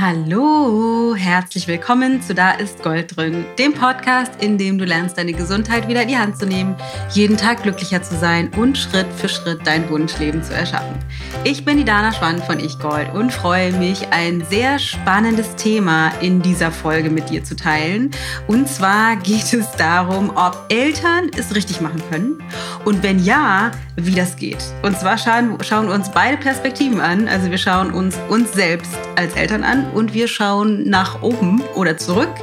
Hallo, herzlich willkommen zu Da ist Gold drin, dem Podcast, in dem du lernst, deine Gesundheit wieder in die Hand zu nehmen, jeden Tag glücklicher zu sein und Schritt für Schritt dein Wunschleben zu erschaffen. Ich bin die Dana Schwand von Ich Gold und freue mich, ein sehr spannendes Thema in dieser Folge mit dir zu teilen. Und zwar geht es darum, ob Eltern es richtig machen können und wenn ja, wie das geht. Und zwar schauen, schauen wir uns beide Perspektiven an. Also wir schauen uns uns selbst als Eltern an und wir schauen nach oben oder zurück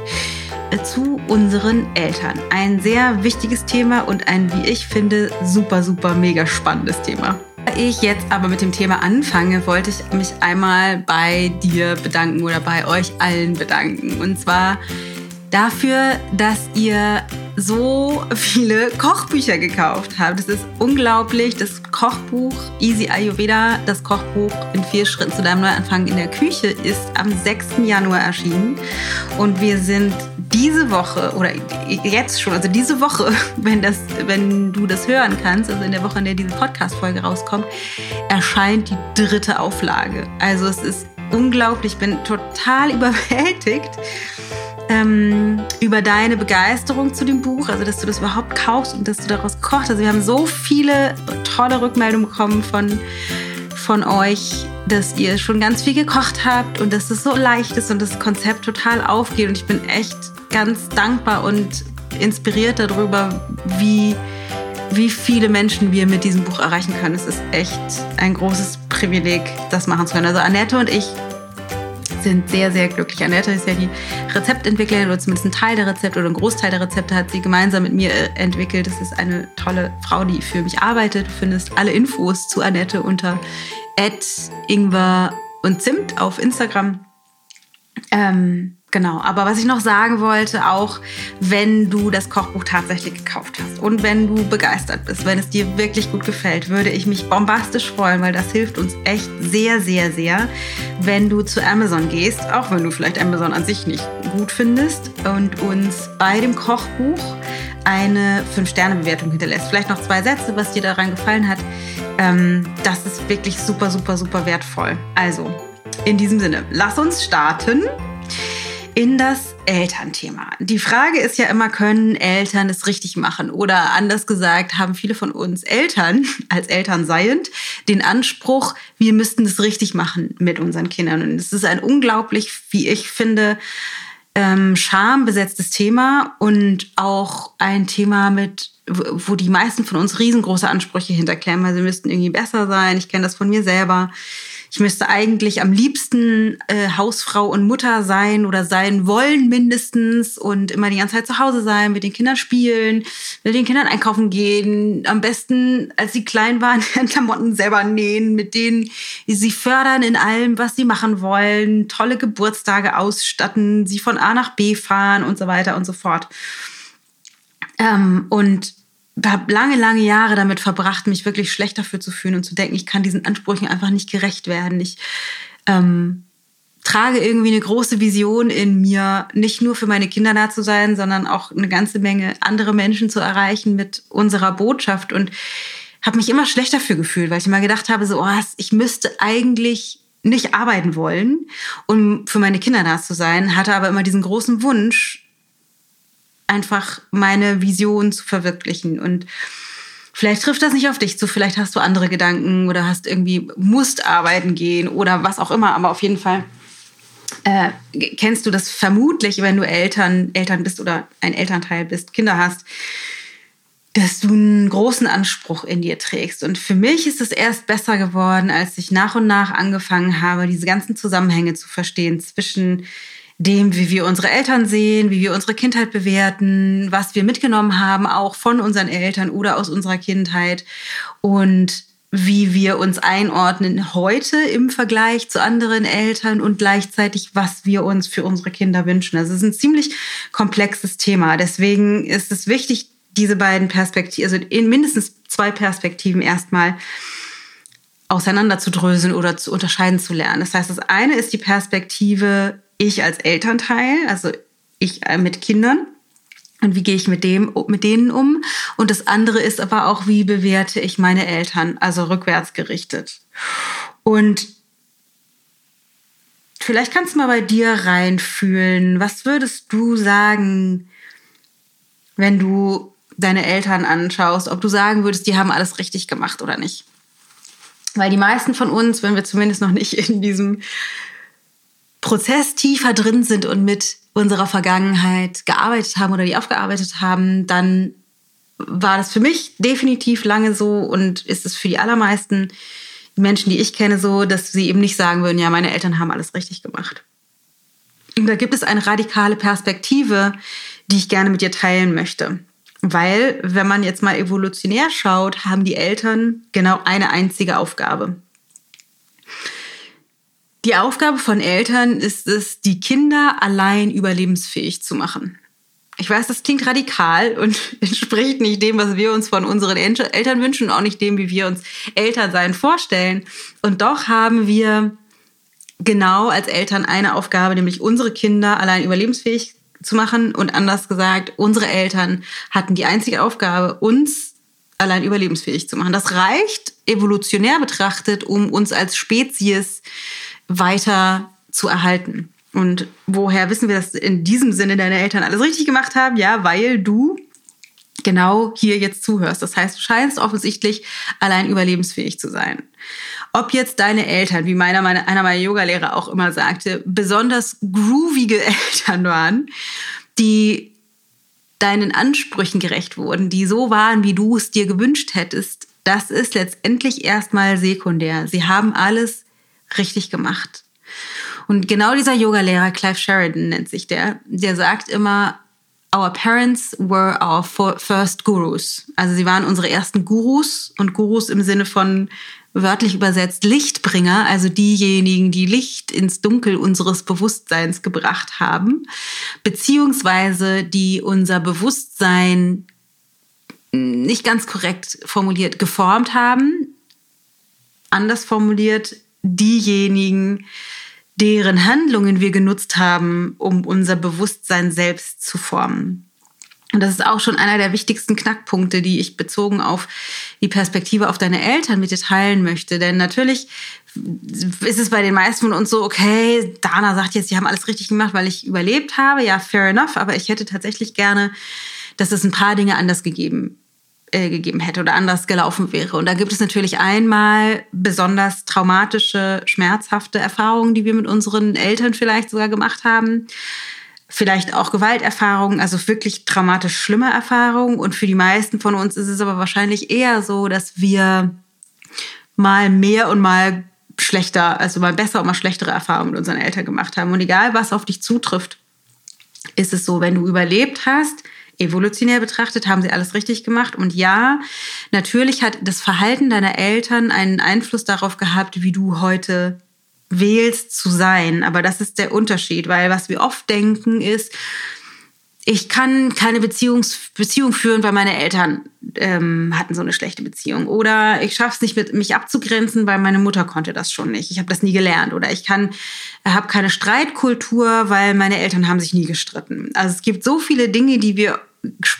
äh, zu unseren Eltern. Ein sehr wichtiges Thema und ein, wie ich finde, super, super, mega spannendes Thema. Ich jetzt aber mit dem Thema anfange, wollte ich mich einmal bei dir bedanken oder bei euch allen bedanken. Und zwar dafür, dass ihr so viele Kochbücher gekauft habt. Das ist unglaublich. Das Kochbuch Easy Ayurveda, das Kochbuch in vier Schritten zu deinem Neuanfang in der Küche, ist am 6. Januar erschienen. Und wir sind diese Woche oder jetzt schon, also diese Woche, wenn, das, wenn du das hören kannst, also in der Woche, in der diese Podcast-Folge rauskommt, erscheint die dritte Auflage. Also es ist unglaublich. Ich bin total überwältigt ähm, über deine Begeisterung zu dem Buch, also dass du das überhaupt kaufst und dass du daraus kochst. Also wir haben so viele tolle Rückmeldungen bekommen von, von euch, dass ihr schon ganz viel gekocht habt und dass es so leicht ist und das Konzept total aufgeht. Und ich bin echt ganz dankbar und inspiriert darüber, wie, wie viele Menschen wir mit diesem Buch erreichen können. Es ist echt ein großes Privileg, das machen zu können. Also Annette und ich sind sehr, sehr glücklich. Annette ist ja die Rezeptentwicklerin oder zumindest ein Teil der Rezepte oder ein Großteil der Rezepte hat sie gemeinsam mit mir äh, entwickelt. Das ist eine tolle Frau, die für mich arbeitet. Du findest alle Infos zu Annette unter Ingwer und Zimt auf Instagram. Ähm, Genau, aber was ich noch sagen wollte, auch wenn du das Kochbuch tatsächlich gekauft hast und wenn du begeistert bist, wenn es dir wirklich gut gefällt, würde ich mich bombastisch freuen, weil das hilft uns echt sehr, sehr, sehr, wenn du zu Amazon gehst, auch wenn du vielleicht Amazon an sich nicht gut findest und uns bei dem Kochbuch eine 5-Sterne-Bewertung hinterlässt. Vielleicht noch zwei Sätze, was dir daran gefallen hat. Ähm, das ist wirklich super, super, super wertvoll. Also, in diesem Sinne, lass uns starten in das Elternthema. Die Frage ist ja immer, können Eltern es richtig machen? Oder anders gesagt, haben viele von uns Eltern, als Eltern seiend, den Anspruch, wir müssten es richtig machen mit unseren Kindern. Und es ist ein unglaublich, wie ich finde, ähm, schambesetztes Thema und auch ein Thema mit wo die meisten von uns riesengroße Ansprüche hinterklemmen, weil sie müssten irgendwie besser sein. Ich kenne das von mir selber ich müsste eigentlich am liebsten äh, Hausfrau und Mutter sein oder sein wollen mindestens und immer die ganze Zeit zu Hause sein, mit den Kindern spielen, mit den Kindern einkaufen gehen, am besten, als sie klein waren, Klamotten selber nähen, mit denen sie fördern in allem, was sie machen wollen, tolle Geburtstage ausstatten, sie von A nach B fahren und so weiter und so fort. Ähm, und habe lange, lange Jahre damit verbracht, mich wirklich schlecht dafür zu fühlen und zu denken, ich kann diesen Ansprüchen einfach nicht gerecht werden. Ich ähm, trage irgendwie eine große Vision in mir, nicht nur für meine Kinder da zu sein, sondern auch eine ganze Menge andere Menschen zu erreichen mit unserer Botschaft und habe mich immer schlecht dafür gefühlt, weil ich immer gedacht habe, so, oh, ich müsste eigentlich nicht arbeiten wollen, um für meine Kinder da zu sein, hatte aber immer diesen großen Wunsch, einfach meine Vision zu verwirklichen. Und vielleicht trifft das nicht auf dich zu, vielleicht hast du andere Gedanken oder hast irgendwie, musst arbeiten gehen oder was auch immer, aber auf jeden Fall äh, kennst du das vermutlich, wenn du Eltern, Eltern bist oder ein Elternteil bist, Kinder hast, dass du einen großen Anspruch in dir trägst. Und für mich ist es erst besser geworden, als ich nach und nach angefangen habe, diese ganzen Zusammenhänge zu verstehen zwischen dem, wie wir unsere Eltern sehen, wie wir unsere Kindheit bewerten, was wir mitgenommen haben, auch von unseren Eltern oder aus unserer Kindheit und wie wir uns einordnen heute im Vergleich zu anderen Eltern und gleichzeitig, was wir uns für unsere Kinder wünschen. Also es ist ein ziemlich komplexes Thema. Deswegen ist es wichtig, diese beiden Perspektiven, also in mindestens zwei Perspektiven erstmal auseinanderzudröseln oder zu unterscheiden zu lernen. Das heißt, das eine ist die Perspektive ich als Elternteil, also ich äh, mit Kindern und wie gehe ich mit dem mit denen um und das andere ist aber auch wie bewerte ich meine Eltern, also rückwärts gerichtet. Und vielleicht kannst du mal bei dir reinfühlen. Was würdest du sagen, wenn du deine Eltern anschaust, ob du sagen würdest, die haben alles richtig gemacht oder nicht? Weil die meisten von uns, wenn wir zumindest noch nicht in diesem Prozess tiefer drin sind und mit unserer Vergangenheit gearbeitet haben oder die aufgearbeitet haben, dann war das für mich definitiv lange so und ist es für die allermeisten Menschen, die ich kenne, so, dass sie eben nicht sagen würden, ja, meine Eltern haben alles richtig gemacht. Und da gibt es eine radikale Perspektive, die ich gerne mit dir teilen möchte. Weil, wenn man jetzt mal evolutionär schaut, haben die Eltern genau eine einzige Aufgabe. Die Aufgabe von Eltern ist es, die Kinder allein überlebensfähig zu machen. Ich weiß, das klingt radikal und entspricht nicht dem, was wir uns von unseren Eltern wünschen auch nicht dem, wie wir uns Elternsein vorstellen. Und doch haben wir genau als Eltern eine Aufgabe, nämlich unsere Kinder allein überlebensfähig zu machen. Und anders gesagt, unsere Eltern hatten die einzige Aufgabe, uns allein überlebensfähig zu machen. Das reicht evolutionär betrachtet, um uns als Spezies weiter zu erhalten. Und woher wissen wir, dass in diesem Sinne deine Eltern alles richtig gemacht haben? Ja, weil du genau hier jetzt zuhörst. Das heißt, du scheinst offensichtlich allein überlebensfähig zu sein. Ob jetzt deine Eltern, wie meiner, meine, einer meiner Yogalehrer auch immer sagte, besonders groovige Eltern waren, die deinen Ansprüchen gerecht wurden, die so waren, wie du es dir gewünscht hättest, das ist letztendlich erstmal sekundär. Sie haben alles richtig gemacht. Und genau dieser Yogalehrer, Clive Sheridan nennt sich der, der sagt immer, Our parents were our first gurus. Also sie waren unsere ersten Gurus und Gurus im Sinne von wörtlich übersetzt Lichtbringer, also diejenigen, die Licht ins Dunkel unseres Bewusstseins gebracht haben, beziehungsweise die unser Bewusstsein nicht ganz korrekt formuliert geformt haben. Anders formuliert, diejenigen, deren Handlungen wir genutzt haben, um unser Bewusstsein selbst zu formen. Und das ist auch schon einer der wichtigsten Knackpunkte, die ich bezogen auf die Perspektive auf deine Eltern mit dir teilen möchte. Denn natürlich ist es bei den meisten von uns so, okay, Dana sagt jetzt, die haben alles richtig gemacht, weil ich überlebt habe. Ja, fair enough. Aber ich hätte tatsächlich gerne, dass es ein paar Dinge anders gegeben äh, gegeben hätte oder anders gelaufen wäre. Und da gibt es natürlich einmal besonders traumatische, schmerzhafte Erfahrungen, die wir mit unseren Eltern vielleicht sogar gemacht haben. Vielleicht auch Gewalterfahrungen, also wirklich traumatisch schlimme Erfahrungen. Und für die meisten von uns ist es aber wahrscheinlich eher so, dass wir mal mehr und mal schlechter, also mal besser und mal schlechtere Erfahrungen mit unseren Eltern gemacht haben. Und egal, was auf dich zutrifft, ist es so, wenn du überlebt hast, evolutionär betrachtet haben sie alles richtig gemacht. Und ja, natürlich hat das Verhalten deiner Eltern einen Einfluss darauf gehabt, wie du heute wählst zu sein. Aber das ist der Unterschied, weil was wir oft denken ist, ich kann keine Beziehungs Beziehung führen, weil meine Eltern ähm, hatten so eine schlechte Beziehung. Oder ich schaffe es nicht, mit mich abzugrenzen, weil meine Mutter konnte das schon nicht. Ich habe das nie gelernt. Oder ich habe keine Streitkultur, weil meine Eltern haben sich nie gestritten. Also es gibt so viele Dinge, die wir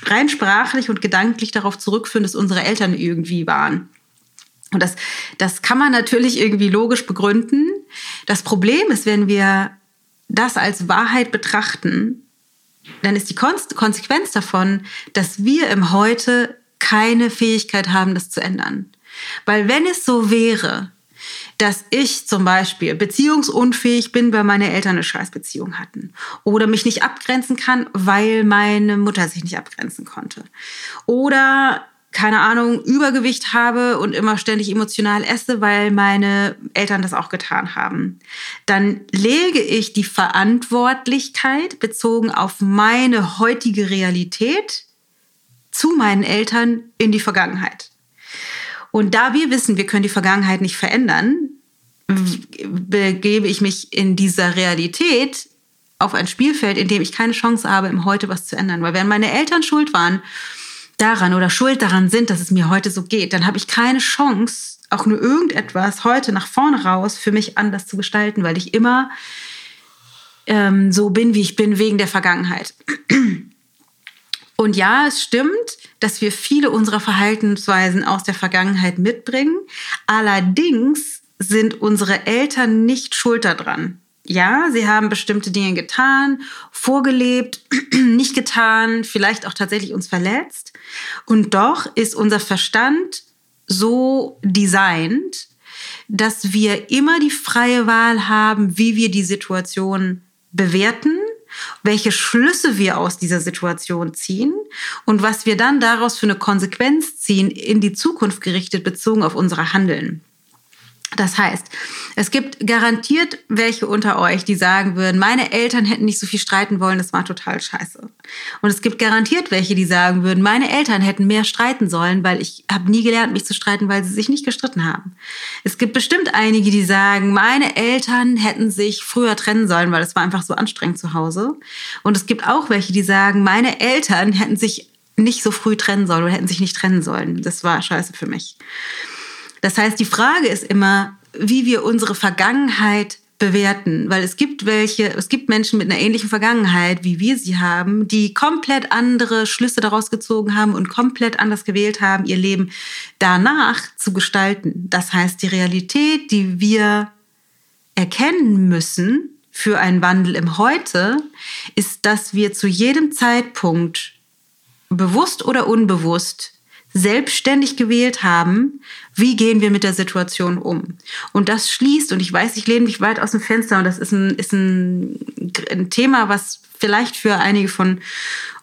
rein sprachlich und gedanklich darauf zurückführen, dass unsere Eltern irgendwie waren. Und das, das kann man natürlich irgendwie logisch begründen. Das Problem ist, wenn wir das als Wahrheit betrachten, dann ist die Konsequenz davon, dass wir im Heute keine Fähigkeit haben, das zu ändern. Weil wenn es so wäre, dass ich zum Beispiel beziehungsunfähig bin, weil meine Eltern eine Scheißbeziehung hatten. Oder mich nicht abgrenzen kann, weil meine Mutter sich nicht abgrenzen konnte. Oder keine Ahnung, Übergewicht habe und immer ständig emotional esse, weil meine Eltern das auch getan haben. Dann lege ich die Verantwortlichkeit bezogen auf meine heutige Realität zu meinen Eltern in die Vergangenheit. Und da wir wissen, wir können die Vergangenheit nicht verändern, begebe ich mich in dieser Realität auf ein Spielfeld, in dem ich keine Chance habe, im Heute was zu ändern. Weil wenn meine Eltern schuld waren daran oder schuld daran sind, dass es mir heute so geht, dann habe ich keine Chance, auch nur irgendetwas heute nach vorne raus für mich anders zu gestalten, weil ich immer ähm, so bin, wie ich bin, wegen der Vergangenheit. Und ja, es stimmt, dass wir viele unserer Verhaltensweisen aus der Vergangenheit mitbringen. Allerdings sind unsere Eltern nicht schuld daran. Ja, sie haben bestimmte Dinge getan, vorgelebt, nicht getan, vielleicht auch tatsächlich uns verletzt. Und doch ist unser Verstand so designt, dass wir immer die freie Wahl haben, wie wir die Situation bewerten, welche Schlüsse wir aus dieser Situation ziehen und was wir dann daraus für eine Konsequenz ziehen in die Zukunft gerichtet bezogen auf unsere Handeln. Das heißt, es gibt garantiert welche unter euch, die sagen würden, meine Eltern hätten nicht so viel streiten wollen, das war total scheiße. Und es gibt garantiert welche, die sagen würden, meine Eltern hätten mehr streiten sollen, weil ich habe nie gelernt, mich zu streiten, weil sie sich nicht gestritten haben. Es gibt bestimmt einige, die sagen, meine Eltern hätten sich früher trennen sollen, weil es war einfach so anstrengend zu Hause. Und es gibt auch welche, die sagen, meine Eltern hätten sich nicht so früh trennen sollen oder hätten sich nicht trennen sollen. Das war scheiße für mich. Das heißt, die Frage ist immer, wie wir unsere Vergangenheit bewerten, weil es gibt welche, es gibt Menschen mit einer ähnlichen Vergangenheit, wie wir sie haben, die komplett andere Schlüsse daraus gezogen haben und komplett anders gewählt haben, ihr Leben danach zu gestalten. Das heißt, die Realität, die wir erkennen müssen für einen Wandel im Heute, ist, dass wir zu jedem Zeitpunkt bewusst oder unbewusst selbstständig gewählt haben, wie gehen wir mit der Situation um. Und das schließt, und ich weiß, ich lehne mich weit aus dem Fenster und das ist ein, ist ein, ein Thema, was vielleicht für einige von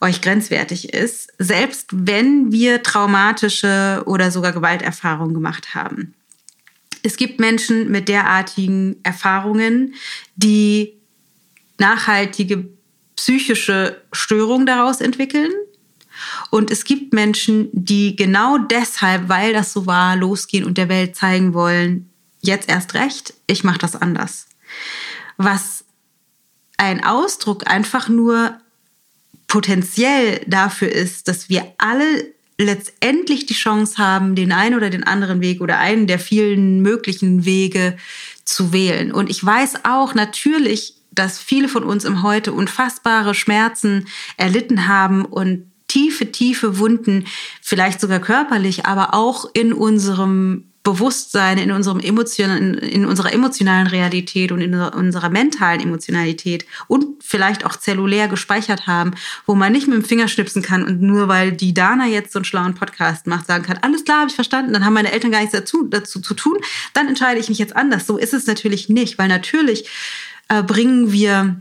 euch grenzwertig ist, selbst wenn wir traumatische oder sogar Gewalterfahrungen gemacht haben. Es gibt Menschen mit derartigen Erfahrungen, die nachhaltige psychische Störungen daraus entwickeln und es gibt Menschen, die genau deshalb, weil das so war, losgehen und der Welt zeigen wollen, jetzt erst recht, ich mache das anders. Was ein Ausdruck einfach nur potenziell dafür ist, dass wir alle letztendlich die Chance haben, den einen oder den anderen Weg oder einen der vielen möglichen Wege zu wählen. Und ich weiß auch natürlich, dass viele von uns im Heute unfassbare Schmerzen erlitten haben und tiefe, tiefe Wunden, vielleicht sogar körperlich, aber auch in unserem Bewusstsein, in unserem emotionalen, in unserer emotionalen Realität und in unserer mentalen Emotionalität und vielleicht auch zellulär gespeichert haben, wo man nicht mit dem Finger schnipsen kann und nur weil die Dana jetzt so einen schlauen Podcast macht, sagen kann, alles klar, habe ich verstanden, dann haben meine Eltern gar nichts dazu, dazu zu tun, dann entscheide ich mich jetzt anders. So ist es natürlich nicht, weil natürlich äh, bringen wir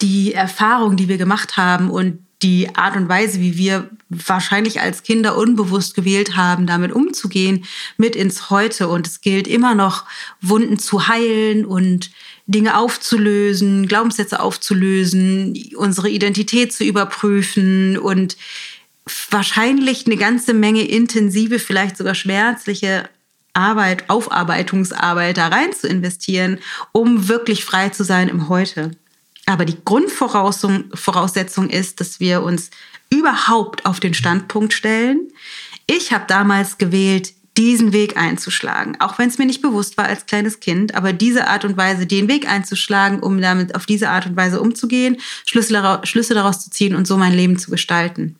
die Erfahrung, die wir gemacht haben und die Art und Weise, wie wir wahrscheinlich als Kinder unbewusst gewählt haben, damit umzugehen, mit ins Heute. Und es gilt immer noch, Wunden zu heilen und Dinge aufzulösen, Glaubenssätze aufzulösen, unsere Identität zu überprüfen und wahrscheinlich eine ganze Menge intensive, vielleicht sogar schmerzliche Arbeit, Aufarbeitungsarbeit da rein zu investieren, um wirklich frei zu sein im Heute. Aber die Grundvoraussetzung ist, dass wir uns überhaupt auf den Standpunkt stellen. Ich habe damals gewählt, diesen Weg einzuschlagen, auch wenn es mir nicht bewusst war als kleines Kind, aber diese Art und Weise, den Weg einzuschlagen, um damit auf diese Art und Weise umzugehen, Schlüsse, Schlüsse daraus zu ziehen und so mein Leben zu gestalten.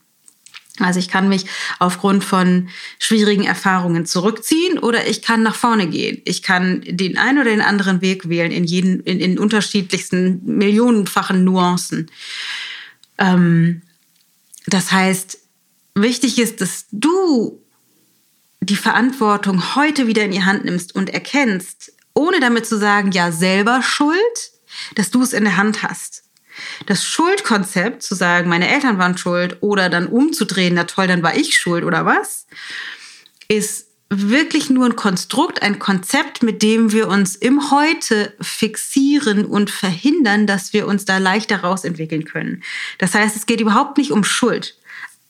Also ich kann mich aufgrund von schwierigen Erfahrungen zurückziehen oder ich kann nach vorne gehen. Ich kann den einen oder den anderen Weg wählen in jeden, in, in unterschiedlichsten millionenfachen Nuancen. Ähm, das heißt, wichtig ist, dass du die Verantwortung heute wieder in die Hand nimmst und erkennst, ohne damit zu sagen, ja, selber schuld, dass du es in der Hand hast. Das Schuldkonzept, zu sagen, meine Eltern waren schuld oder dann umzudrehen, na toll, dann war ich schuld oder was, ist wirklich nur ein Konstrukt, ein Konzept, mit dem wir uns im Heute fixieren und verhindern, dass wir uns da leichter rausentwickeln können. Das heißt, es geht überhaupt nicht um Schuld.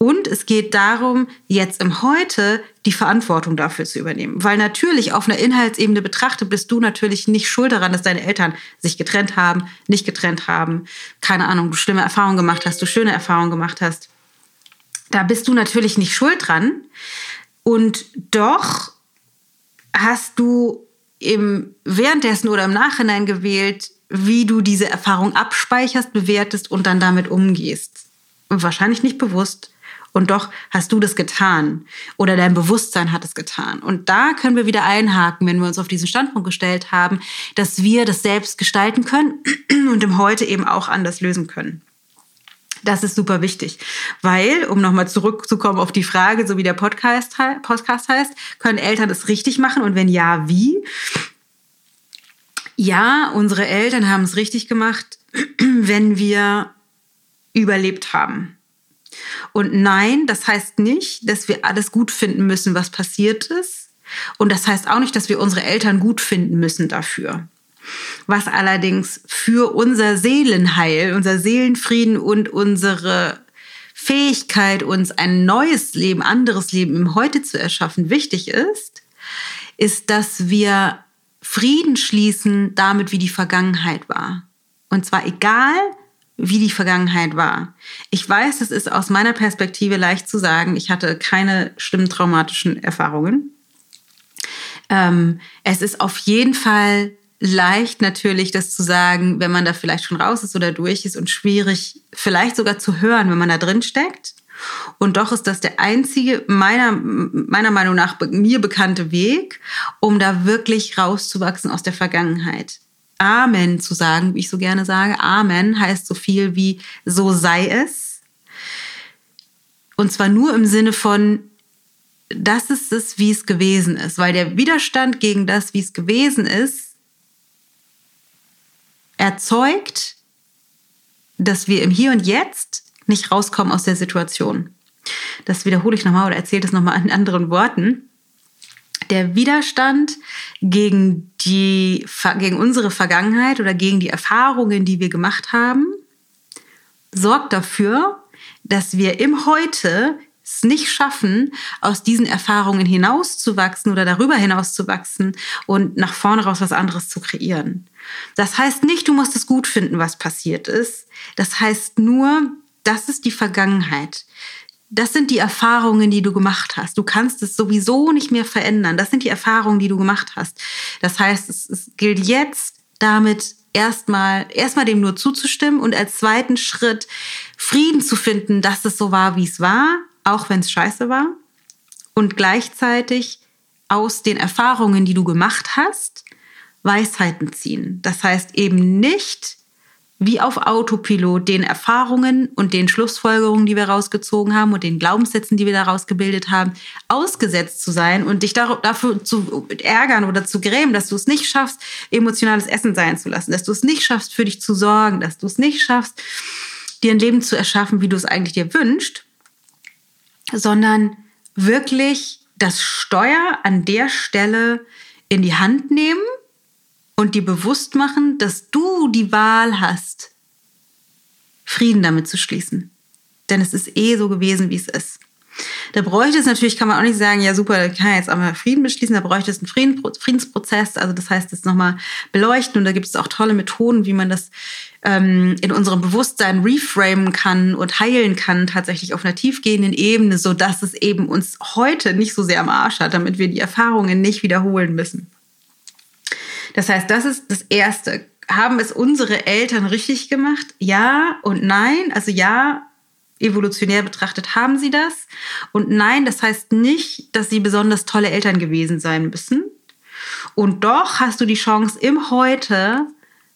Und es geht darum, jetzt im Heute die Verantwortung dafür zu übernehmen. Weil natürlich auf einer Inhaltsebene betrachtet bist du natürlich nicht schuld daran, dass deine Eltern sich getrennt haben, nicht getrennt haben, keine Ahnung, du schlimme Erfahrungen gemacht hast, du schöne Erfahrungen gemacht hast. Da bist du natürlich nicht schuld dran. Und doch hast du im, währenddessen oder im Nachhinein gewählt, wie du diese Erfahrung abspeicherst, bewertest und dann damit umgehst. Wahrscheinlich nicht bewusst, Und doch hast du das getan oder dein Bewusstsein hat es getan. Und da können wir wieder einhaken, wenn wir uns auf diesen Standpunkt gestellt haben, dass wir das selbst gestalten können und im Heute eben auch anders lösen können. Das ist super wichtig, weil, um nochmal zurückzukommen auf die Frage, so wie der Podcast, Podcast heißt, können Eltern das richtig machen und wenn ja, wie? Ja, unsere Eltern haben es richtig gemacht, wenn wir überlebt haben. Und nein, das heißt nicht, dass wir alles gut finden müssen, was passiert ist. Und das heißt auch nicht, dass wir unsere Eltern gut finden müssen dafür. Was allerdings für unser Seelenheil, unser Seelenfrieden und unsere Fähigkeit, uns ein neues Leben, anderes Leben im Heute zu erschaffen, wichtig ist, ist, dass wir Frieden schließen damit, wie die Vergangenheit war. Und zwar egal, wie die Vergangenheit war. Ich weiß, es ist aus meiner Perspektive leicht zu sagen, ich hatte keine schlimmen traumatischen Erfahrungen. Ähm, es ist auf jeden Fall leicht natürlich, das zu sagen, wenn man da vielleicht schon raus ist oder durch ist und schwierig, vielleicht sogar zu hören, wenn man da drin steckt. Und doch ist das der einzige, meiner, meiner Meinung nach, mir bekannte Weg, um da wirklich rauszuwachsen aus der Vergangenheit. Amen zu sagen, wie ich so gerne sage. Amen heißt so viel wie so sei es. Und zwar nur im Sinne von, das ist es, wie es gewesen ist. Weil der Widerstand gegen das, wie es gewesen ist, erzeugt, dass wir im Hier und Jetzt nicht rauskommen aus der Situation. Das wiederhole ich nochmal oder erzähle das nochmal in anderen Worten. Der Widerstand gegen, die, gegen unsere Vergangenheit oder gegen die Erfahrungen, die wir gemacht haben, sorgt dafür, dass wir im Heute es nicht schaffen, aus diesen Erfahrungen hinauszuwachsen oder darüber hinauszuwachsen und nach vorne raus was anderes zu kreieren. Das heißt nicht, du musst es gut finden, was passiert ist. Das heißt nur, das ist die Vergangenheit. Das sind die Erfahrungen, die du gemacht hast. Du kannst es sowieso nicht mehr verändern. Das sind die Erfahrungen, die du gemacht hast. Das heißt, es, es gilt jetzt damit erstmal, erstmal dem nur zuzustimmen und als zweiten Schritt Frieden zu finden, dass es so war, wie es war, auch wenn es scheiße war. Und gleichzeitig aus den Erfahrungen, die du gemacht hast, Weisheiten ziehen. Das heißt eben nicht wie auf Autopilot den Erfahrungen und den Schlussfolgerungen, die wir rausgezogen haben und den Glaubenssätzen, die wir daraus gebildet haben, ausgesetzt zu sein und dich dafür zu ärgern oder zu grämen, dass du es nicht schaffst, emotionales Essen sein zu lassen, dass du es nicht schaffst, für dich zu sorgen, dass du es nicht schaffst, dir ein Leben zu erschaffen, wie du es eigentlich dir wünschst, sondern wirklich das Steuer an der Stelle in die Hand nehmen und dir bewusst machen, dass du die Wahl hast, Frieden damit zu schließen. Denn es ist eh so gewesen, wie es ist. Da bräuchte es natürlich, kann man auch nicht sagen, ja super, da kann ich jetzt einmal Frieden beschließen, da bräuchte es einen Friedensprozess, also das heißt, das nochmal beleuchten und da gibt es auch tolle Methoden, wie man das ähm, in unserem Bewusstsein reframen kann und heilen kann, tatsächlich auf einer tiefgehenden Ebene, so dass es eben uns heute nicht so sehr am Arsch hat, damit wir die Erfahrungen nicht wiederholen müssen. Das heißt, das ist das Erste. Haben es unsere Eltern richtig gemacht? Ja und nein. Also ja, evolutionär betrachtet haben sie das. Und nein, das heißt nicht, dass sie besonders tolle Eltern gewesen sein müssen. Und doch hast du die Chance, im Heute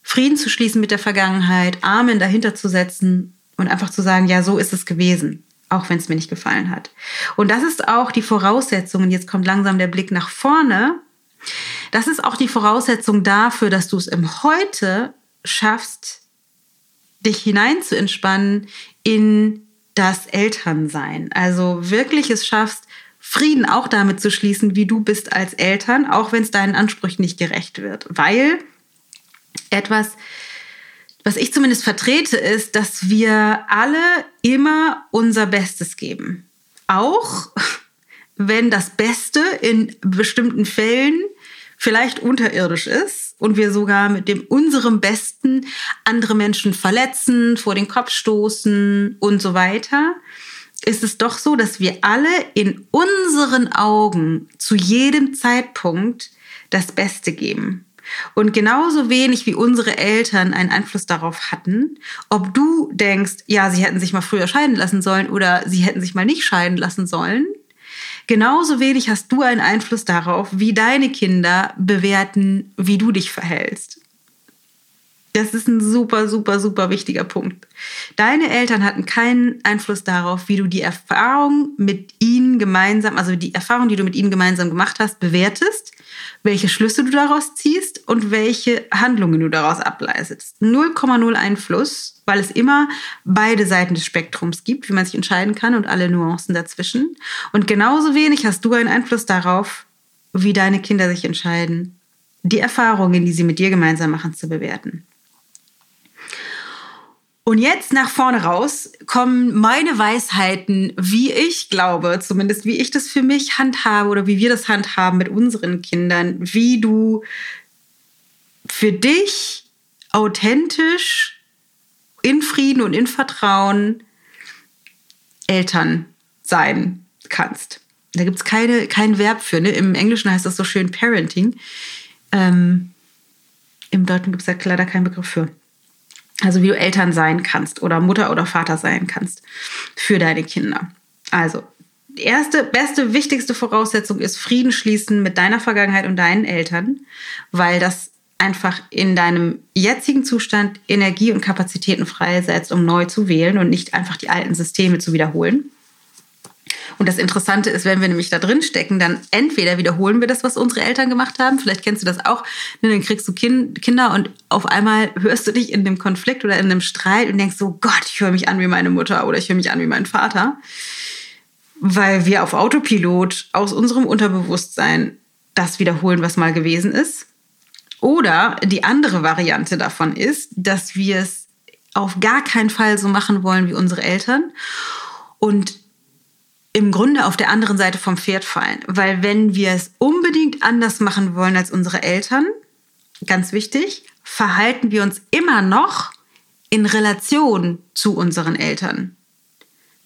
Frieden zu schließen mit der Vergangenheit, Amen dahinter zu setzen und einfach zu sagen, ja, so ist es gewesen, auch wenn es mir nicht gefallen hat. Und das ist auch die Voraussetzung, und jetzt kommt langsam der Blick nach vorne, das ist auch die Voraussetzung dafür, dass du es im Heute schaffst, dich hinein zu entspannen in das Elternsein. Also wirklich es schaffst, Frieden auch damit zu schließen, wie du bist als Eltern, auch wenn es deinen Ansprüchen nicht gerecht wird. Weil etwas, was ich zumindest vertrete, ist, dass wir alle immer unser Bestes geben. Auch wenn das Beste in bestimmten Fällen vielleicht unterirdisch ist und wir sogar mit dem unserem Besten andere Menschen verletzen, vor den Kopf stoßen und so weiter, ist es doch so, dass wir alle in unseren Augen zu jedem Zeitpunkt das Beste geben. Und genauso wenig wie unsere Eltern einen Einfluss darauf hatten, ob du denkst, ja, sie hätten sich mal früher scheiden lassen sollen oder sie hätten sich mal nicht scheiden lassen sollen, genauso wenig hast du einen Einfluss darauf, wie deine Kinder bewerten, wie du dich verhältst. Das ist ein super, super, super wichtiger Punkt. Deine Eltern hatten keinen Einfluss darauf, wie du die Erfahrung mit ihnen gemeinsam, also die Erfahrung, die du mit ihnen gemeinsam gemacht hast, bewertest, welche Schlüsse du daraus ziehst und welche Handlungen du daraus ableistest. 0,0 Einfluss, weil es immer beide Seiten des Spektrums gibt, wie man sich entscheiden kann und alle Nuancen dazwischen. Und genauso wenig hast du einen Einfluss darauf, wie deine Kinder sich entscheiden, die Erfahrungen, die sie mit dir gemeinsam machen, zu bewerten. Und jetzt nach vorne raus kommen meine Weisheiten, wie ich glaube, zumindest wie ich das für mich handhabe oder wie wir das handhaben mit unseren Kindern, wie du für dich authentisch in Frieden und in Vertrauen Eltern sein kannst. Da gibt es kein Verb für. Ne? Im Englischen heißt das so schön Parenting. Ähm, Im Deutschen gibt es da leider keinen Begriff für. Also wie du Eltern sein kannst oder Mutter oder Vater sein kannst für deine Kinder. Also die erste, beste, wichtigste Voraussetzung ist Frieden schließen mit deiner Vergangenheit und deinen Eltern, weil das einfach in deinem jetzigen Zustand Energie und Kapazitäten freisetzt, um neu zu wählen und nicht einfach die alten Systeme zu wiederholen. Und das Interessante ist, wenn wir nämlich da drin stecken, dann entweder wiederholen wir das, was unsere Eltern gemacht haben. Vielleicht kennst du das auch. Ne, dann kriegst du kind, Kinder und auf einmal hörst du dich in dem Konflikt oder in einem Streit und denkst so, Gott, ich höre mich an wie meine Mutter oder ich höre mich an wie mein Vater. Weil wir auf Autopilot aus unserem Unterbewusstsein das wiederholen, was mal gewesen ist. Oder die andere Variante davon ist, dass wir es auf gar keinen Fall so machen wollen wie unsere Eltern und im Grunde auf der anderen Seite vom Pferd fallen. Weil wenn wir es unbedingt anders machen wollen als unsere Eltern, ganz wichtig, verhalten wir uns immer noch in Relation zu unseren Eltern.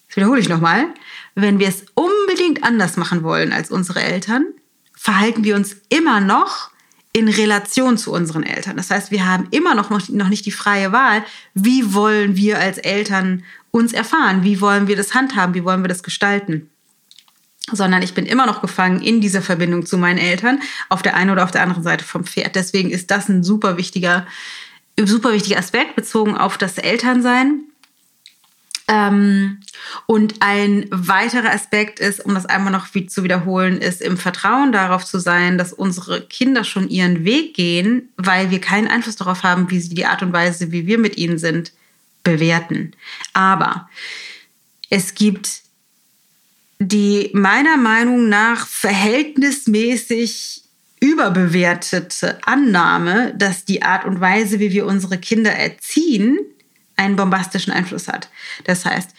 Das wiederhole ich nochmal. Wenn wir es unbedingt anders machen wollen als unsere Eltern, verhalten wir uns immer noch in Relation zu unseren Eltern. Das heißt, wir haben immer noch, noch nicht die freie Wahl, wie wollen wir als Eltern uns erfahren. Wie wollen wir das handhaben? Wie wollen wir das gestalten? Sondern ich bin immer noch gefangen in dieser Verbindung zu meinen Eltern auf der einen oder auf der anderen Seite vom Pferd. Deswegen ist das ein super wichtiger, super wichtiger Aspekt bezogen auf das Elternsein. Ähm, und ein weiterer Aspekt ist, um das einmal noch zu wiederholen, ist im Vertrauen darauf zu sein, dass unsere Kinder schon ihren Weg gehen, weil wir keinen Einfluss darauf haben, wie sie die Art und Weise, wie wir mit ihnen sind, bewerten. Aber es gibt die meiner Meinung nach verhältnismäßig überbewertete Annahme, dass die Art und Weise, wie wir unsere Kinder erziehen, einen bombastischen Einfluss hat. Das heißt,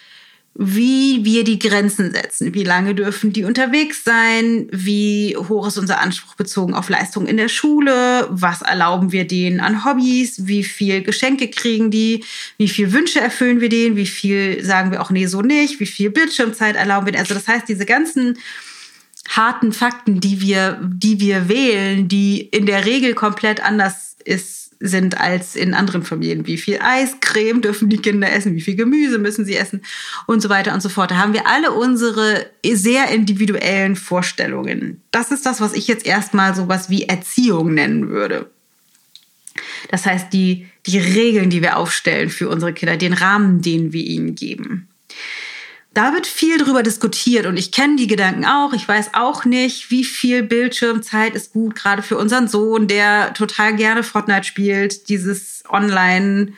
wie wir die Grenzen setzen. Wie lange dürfen die unterwegs sein? Wie hoch ist unser Anspruch bezogen auf Leistung in der Schule? Was erlauben wir denen an Hobbys? Wie viel Geschenke kriegen die? Wie viel Wünsche erfüllen wir denen? Wie viel sagen wir auch nee, so nicht? Wie viel Bildschirmzeit erlauben wir denen? Also das heißt, diese ganzen harten Fakten, die wir, die wir wählen, die in der Regel komplett anders ist sind als in anderen Familien. Wie viel Eiscreme dürfen die Kinder essen? Wie viel Gemüse müssen sie essen? Und so weiter und so fort. Da haben wir alle unsere sehr individuellen Vorstellungen. Das ist das, was ich jetzt erstmal so was wie Erziehung nennen würde. Das heißt, die, die Regeln, die wir aufstellen für unsere Kinder, den Rahmen, den wir ihnen geben da wird viel drüber diskutiert und ich kenne die Gedanken auch. Ich weiß auch nicht, wie viel Bildschirmzeit ist gut, gerade für unseren Sohn, der total gerne Fortnite spielt, dieses Online,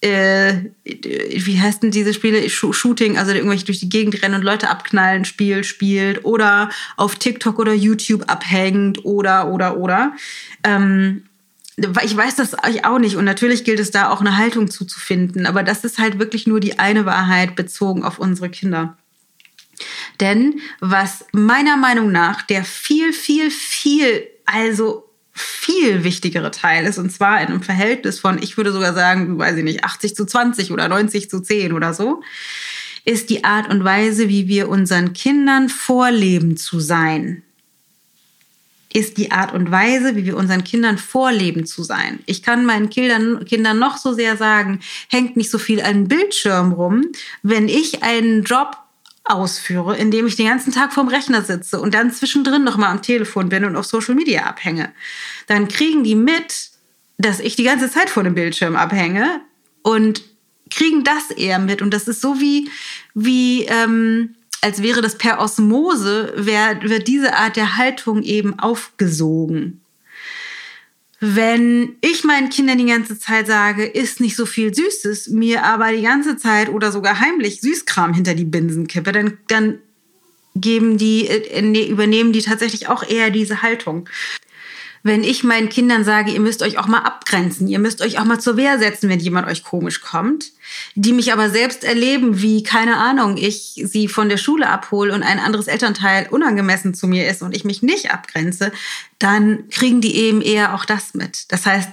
äh, wie heißt denn diese Spiele? Shooting, also irgendwelche durch die Gegend rennen und Leute abknallen, Spiel spielt oder auf TikTok oder YouTube abhängt oder, oder, oder. Ähm, ich weiß das auch nicht. Und natürlich gilt es da auch eine Haltung zuzufinden, aber das ist halt wirklich nur die eine Wahrheit bezogen auf unsere Kinder. Denn was meiner Meinung nach der viel, viel, viel, also viel wichtigere Teil ist, und zwar in einem Verhältnis von, ich würde sogar sagen, weiß ich nicht, 80 zu 20 oder 90 zu 10 oder so, ist die Art und Weise, wie wir unseren Kindern vorleben zu sein ist die Art und Weise, wie wir unseren Kindern vorleben zu sein. Ich kann meinen Kindern, Kindern noch so sehr sagen, hängt nicht so viel an Bildschirm rum, wenn ich einen Job ausführe, indem ich den ganzen Tag vorm Rechner sitze und dann zwischendrin noch mal am Telefon bin und auf Social Media abhänge, dann kriegen die mit, dass ich die ganze Zeit vor dem Bildschirm abhänge und kriegen das eher mit. Und das ist so wie, wie ähm, als wäre das per Osmose, wird diese Art der Haltung eben aufgesogen. Wenn ich meinen Kindern die ganze Zeit sage, isst nicht so viel Süßes, mir aber die ganze Zeit oder sogar heimlich Süßkram hinter die Binsen kippe, dann, dann geben die, äh, ne, übernehmen die tatsächlich auch eher diese Haltung wenn ich meinen Kindern sage, ihr müsst euch auch mal abgrenzen, ihr müsst euch auch mal zur Wehr setzen, wenn jemand euch komisch kommt, die mich aber selbst erleben, wie, keine Ahnung, ich sie von der Schule abhole und ein anderes Elternteil unangemessen zu mir ist und ich mich nicht abgrenze, dann kriegen die eben eher auch das mit. Das heißt,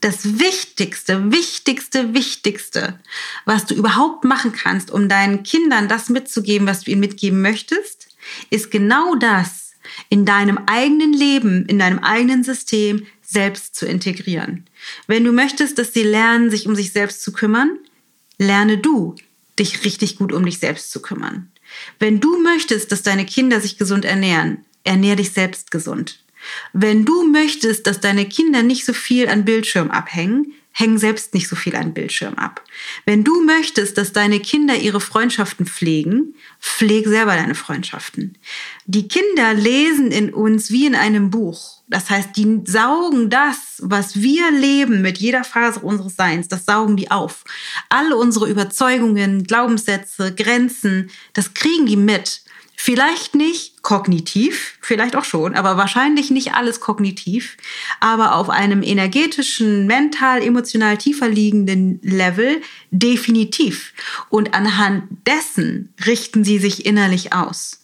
das Wichtigste, Wichtigste, Wichtigste, was du überhaupt machen kannst, um deinen Kindern das mitzugeben, was du ihnen mitgeben möchtest, ist genau das, in deinem eigenen Leben, in deinem eigenen System selbst zu integrieren. Wenn du möchtest, dass sie lernen, sich um sich selbst zu kümmern, lerne du, dich richtig gut um dich selbst zu kümmern. Wenn du möchtest, dass deine Kinder sich gesund ernähren, ernähr dich selbst gesund. Wenn du möchtest, dass deine Kinder nicht so viel an Bildschirm abhängen, häng selbst nicht so viel an Bildschirm ab. Wenn du möchtest, dass deine Kinder ihre Freundschaften pflegen, pfleg selber deine Freundschaften. Die Kinder lesen in uns wie in einem Buch. Das heißt, die saugen das, was wir leben mit jeder Phase unseres Seins, das saugen die auf. Alle unsere Überzeugungen, Glaubenssätze, Grenzen, das kriegen die mit. Vielleicht nicht kognitiv, vielleicht auch schon, aber wahrscheinlich nicht alles kognitiv, aber auf einem energetischen, mental, emotional tiefer liegenden Level definitiv. Und anhand dessen richten sie sich innerlich aus.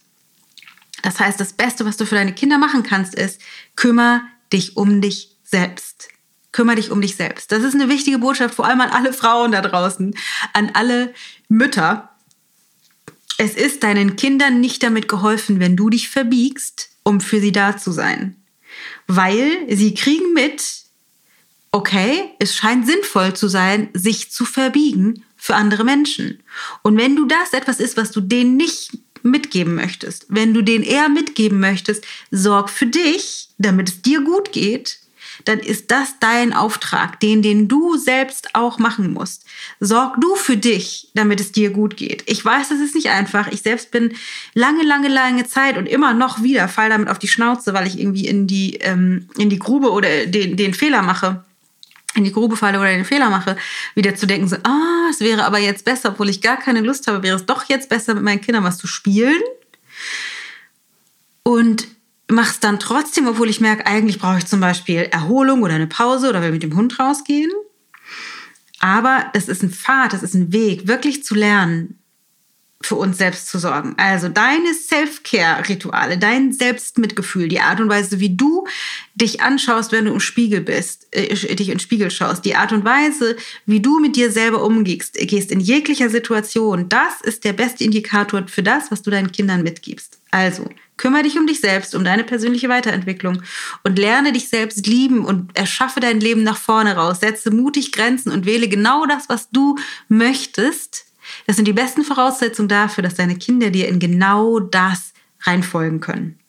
Das heißt, das Beste, was du für deine Kinder machen kannst, ist, kümmere dich um dich selbst. Kümmere dich um dich selbst. Das ist eine wichtige Botschaft, vor allem an alle Frauen da draußen, an alle Mütter, es ist deinen Kindern nicht damit geholfen, wenn du dich verbiegst, um für sie da zu sein. Weil sie kriegen mit, okay, es scheint sinnvoll zu sein, sich zu verbiegen für andere Menschen. Und wenn du das etwas ist, was du denen nicht mitgeben möchtest, wenn du denen eher mitgeben möchtest, sorg für dich, damit es dir gut geht, dann ist das dein Auftrag, den, den du selbst auch machen musst. Sorg du für dich, damit es dir gut geht. Ich weiß, das ist nicht einfach. Ich selbst bin lange, lange, lange Zeit und immer noch wieder fall damit auf die Schnauze, weil ich irgendwie in die, ähm, in die Grube oder den, den Fehler mache in die Grube falle oder den Fehler mache, wieder zu denken, so, ah, es wäre aber jetzt besser, obwohl ich gar keine Lust habe, wäre es doch jetzt besser, mit meinen Kindern was zu spielen. Und mache es dann trotzdem, obwohl ich merke, eigentlich brauche ich zum Beispiel Erholung oder eine Pause oder will mit dem Hund rausgehen. Aber es ist ein Pfad, es ist ein Weg, wirklich zu lernen, für uns selbst zu sorgen. Also deine Self-Care-Rituale, dein Selbstmitgefühl, die Art und Weise, wie du dich anschaust, wenn du im Spiegel bist, äh, dich im Spiegel schaust, die Art und Weise, wie du mit dir selber umgehst, gehst in jeglicher Situation, das ist der beste Indikator für das, was du deinen Kindern mitgibst. Also, kümmere dich um dich selbst, um deine persönliche Weiterentwicklung und lerne dich selbst lieben und erschaffe dein Leben nach vorne raus. Setze mutig Grenzen und wähle genau das, was du möchtest. Das sind die besten Voraussetzungen dafür, dass deine Kinder dir in genau das reinfolgen können.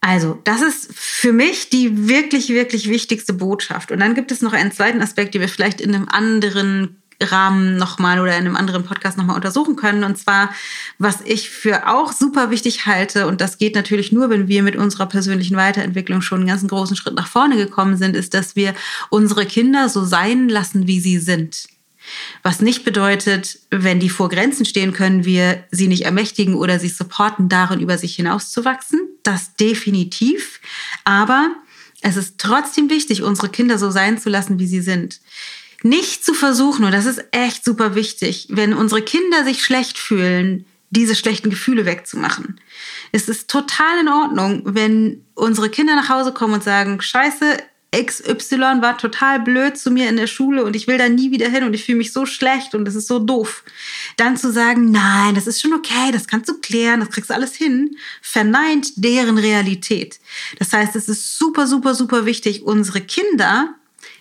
Also, das ist für mich die wirklich, wirklich wichtigste Botschaft. Und dann gibt es noch einen zweiten Aspekt, den wir vielleicht in einem anderen Rahmen nochmal oder in einem anderen Podcast nochmal untersuchen können. Und zwar, was ich für auch super wichtig halte, und das geht natürlich nur, wenn wir mit unserer persönlichen Weiterentwicklung schon einen ganz großen Schritt nach vorne gekommen sind, ist, dass wir unsere Kinder so sein lassen, wie sie sind. Was nicht bedeutet, wenn die vor Grenzen stehen, können wir sie nicht ermächtigen oder sie supporten, darin über sich hinauszuwachsen. Das definitiv. Aber es ist trotzdem wichtig, unsere Kinder so sein zu lassen, wie sie sind nicht zu versuchen, und das ist echt super wichtig, wenn unsere Kinder sich schlecht fühlen, diese schlechten Gefühle wegzumachen. Es ist total in Ordnung, wenn unsere Kinder nach Hause kommen und sagen, scheiße, XY war total blöd zu mir in der Schule und ich will da nie wieder hin und ich fühle mich so schlecht und das ist so doof. Dann zu sagen, nein, das ist schon okay, das kannst du klären, das kriegst du alles hin, verneint deren Realität. Das heißt, es ist super, super, super wichtig, unsere Kinder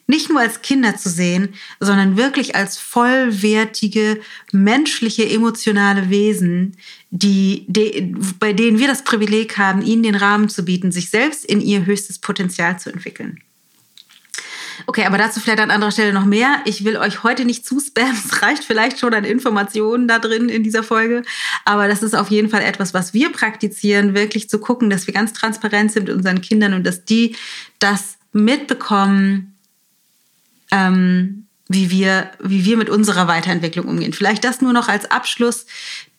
nicht nur als Kinder zu sehen, sondern wirklich als vollwertige, menschliche, emotionale Wesen, die, die, bei denen wir das Privileg haben, ihnen den Rahmen zu bieten, sich selbst in ihr höchstes Potenzial zu entwickeln. Okay, aber dazu vielleicht an anderer Stelle noch mehr. Ich will euch heute nicht zu spammen. Es reicht vielleicht schon an Informationen da drin in dieser Folge. Aber das ist auf jeden Fall etwas, was wir praktizieren, wirklich zu gucken, dass wir ganz transparent sind mit unseren Kindern und dass die das mitbekommen, ähm, wie wir, wie wir mit unserer Weiterentwicklung umgehen. Vielleicht das nur noch als Abschluss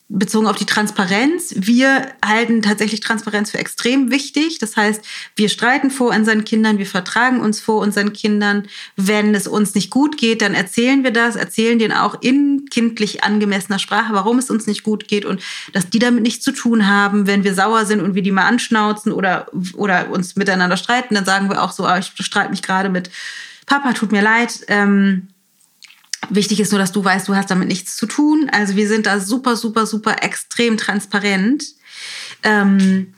bezogen auf die Transparenz. Wir halten tatsächlich Transparenz für extrem wichtig. Das heißt, wir streiten vor unseren Kindern, wir vertragen uns vor unseren Kindern. Wenn es uns nicht gut geht, dann erzählen wir das, erzählen denen auch in kindlich angemessener Sprache, warum es uns nicht gut geht und dass die damit nichts zu tun haben. Wenn wir sauer sind und wir die mal anschnauzen oder, oder uns miteinander streiten, dann sagen wir auch so, ah, ich streite mich gerade mit Papa, tut mir leid. Ähm, Wichtig ist nur, dass du weißt, du hast damit nichts zu tun. Also wir sind da super, super, super extrem transparent, ähm,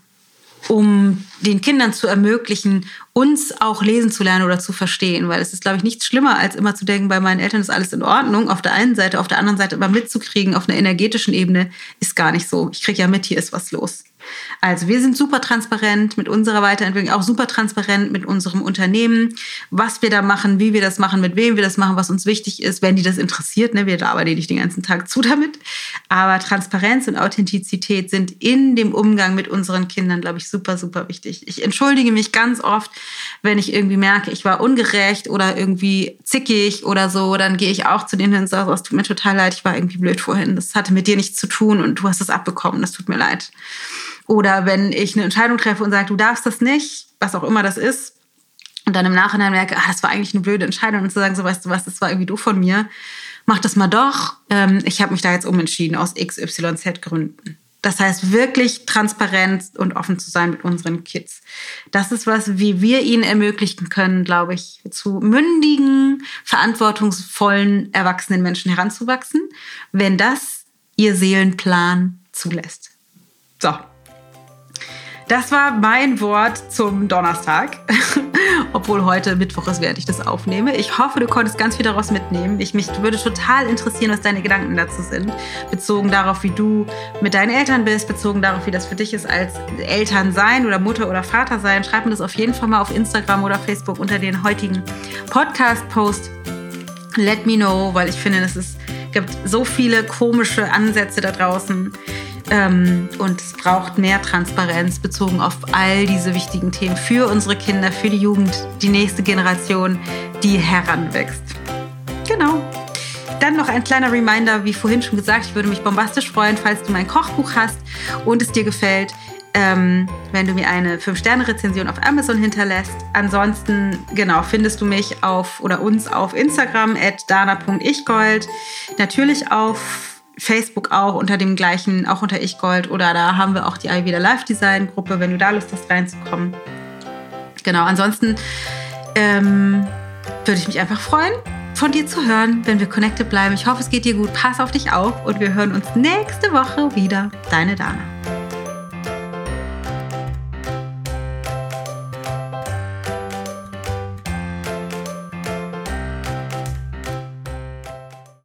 um den Kindern zu ermöglichen, uns auch lesen zu lernen oder zu verstehen. Weil es ist, glaube ich, nichts schlimmer, als immer zu denken, bei meinen Eltern ist alles in Ordnung. Auf der einen Seite, auf der anderen Seite aber mitzukriegen, auf einer energetischen Ebene, ist gar nicht so. Ich kriege ja mit, hier ist was los. Also wir sind super transparent mit unserer Weiterentwicklung, auch super transparent mit unserem Unternehmen, was wir da machen, wie wir das machen, mit wem wir das machen, was uns wichtig ist, wenn die das interessiert. Ne? Wir arbeiten nicht den ganzen Tag zu damit. Aber Transparenz und Authentizität sind in dem Umgang mit unseren Kindern, glaube ich, super, super wichtig. Ich entschuldige mich ganz oft, wenn ich irgendwie merke, ich war ungerecht oder irgendwie zickig oder so, dann gehe ich auch zu denen und sage, es tut mir total leid, ich war irgendwie blöd vorhin. Das hatte mit dir nichts zu tun und du hast es abbekommen, das tut mir leid. Oder wenn ich eine Entscheidung treffe und sage, du darfst das nicht, was auch immer das ist, und dann im Nachhinein merke, ah, das war eigentlich eine blöde Entscheidung und zu sagen, so weißt du was, das war irgendwie doof von mir, mach das mal doch. Ähm, ich habe mich da jetzt umentschieden aus XYZ Gründen. Das heißt, wirklich transparent und offen zu sein mit unseren Kids. Das ist was, wie wir ihnen ermöglichen können, glaube ich, zu mündigen, verantwortungsvollen, erwachsenen Menschen heranzuwachsen, wenn das ihr Seelenplan zulässt. So, das war mein Wort zum Donnerstag, obwohl heute Mittwoch ist, während ich das aufnehme. Ich hoffe, du konntest ganz viel daraus mitnehmen. Ich mich würde total interessieren, was deine Gedanken dazu sind, bezogen darauf, wie du mit deinen Eltern bist, bezogen darauf, wie das für dich ist als Eltern sein oder Mutter oder Vater sein. Schreib mir das auf jeden Fall mal auf Instagram oder Facebook unter den heutigen Podcast-Post. Let me know, weil ich finde, es gibt so viele komische Ansätze da draußen ähm, und es braucht mehr Transparenz bezogen auf all diese wichtigen Themen für unsere Kinder, für die Jugend, die nächste Generation, die heranwächst. Genau. Dann noch ein kleiner Reminder, wie vorhin schon gesagt, ich würde mich bombastisch freuen, falls du mein Kochbuch hast und es dir gefällt, ähm, wenn du mir eine 5-Sterne-Rezension auf Amazon hinterlässt. Ansonsten, genau, findest du mich auf oder uns auf Instagram at dana.ichgold. Natürlich auf Facebook auch unter dem gleichen, auch unter Ich Gold oder da haben wir auch die Ayurveda Live Design Gruppe, wenn du da Lust hast reinzukommen. Genau, ansonsten ähm, würde ich mich einfach freuen, von dir zu hören, wenn wir connected bleiben. Ich hoffe, es geht dir gut. Pass auf dich auf und wir hören uns nächste Woche wieder. Deine Dana.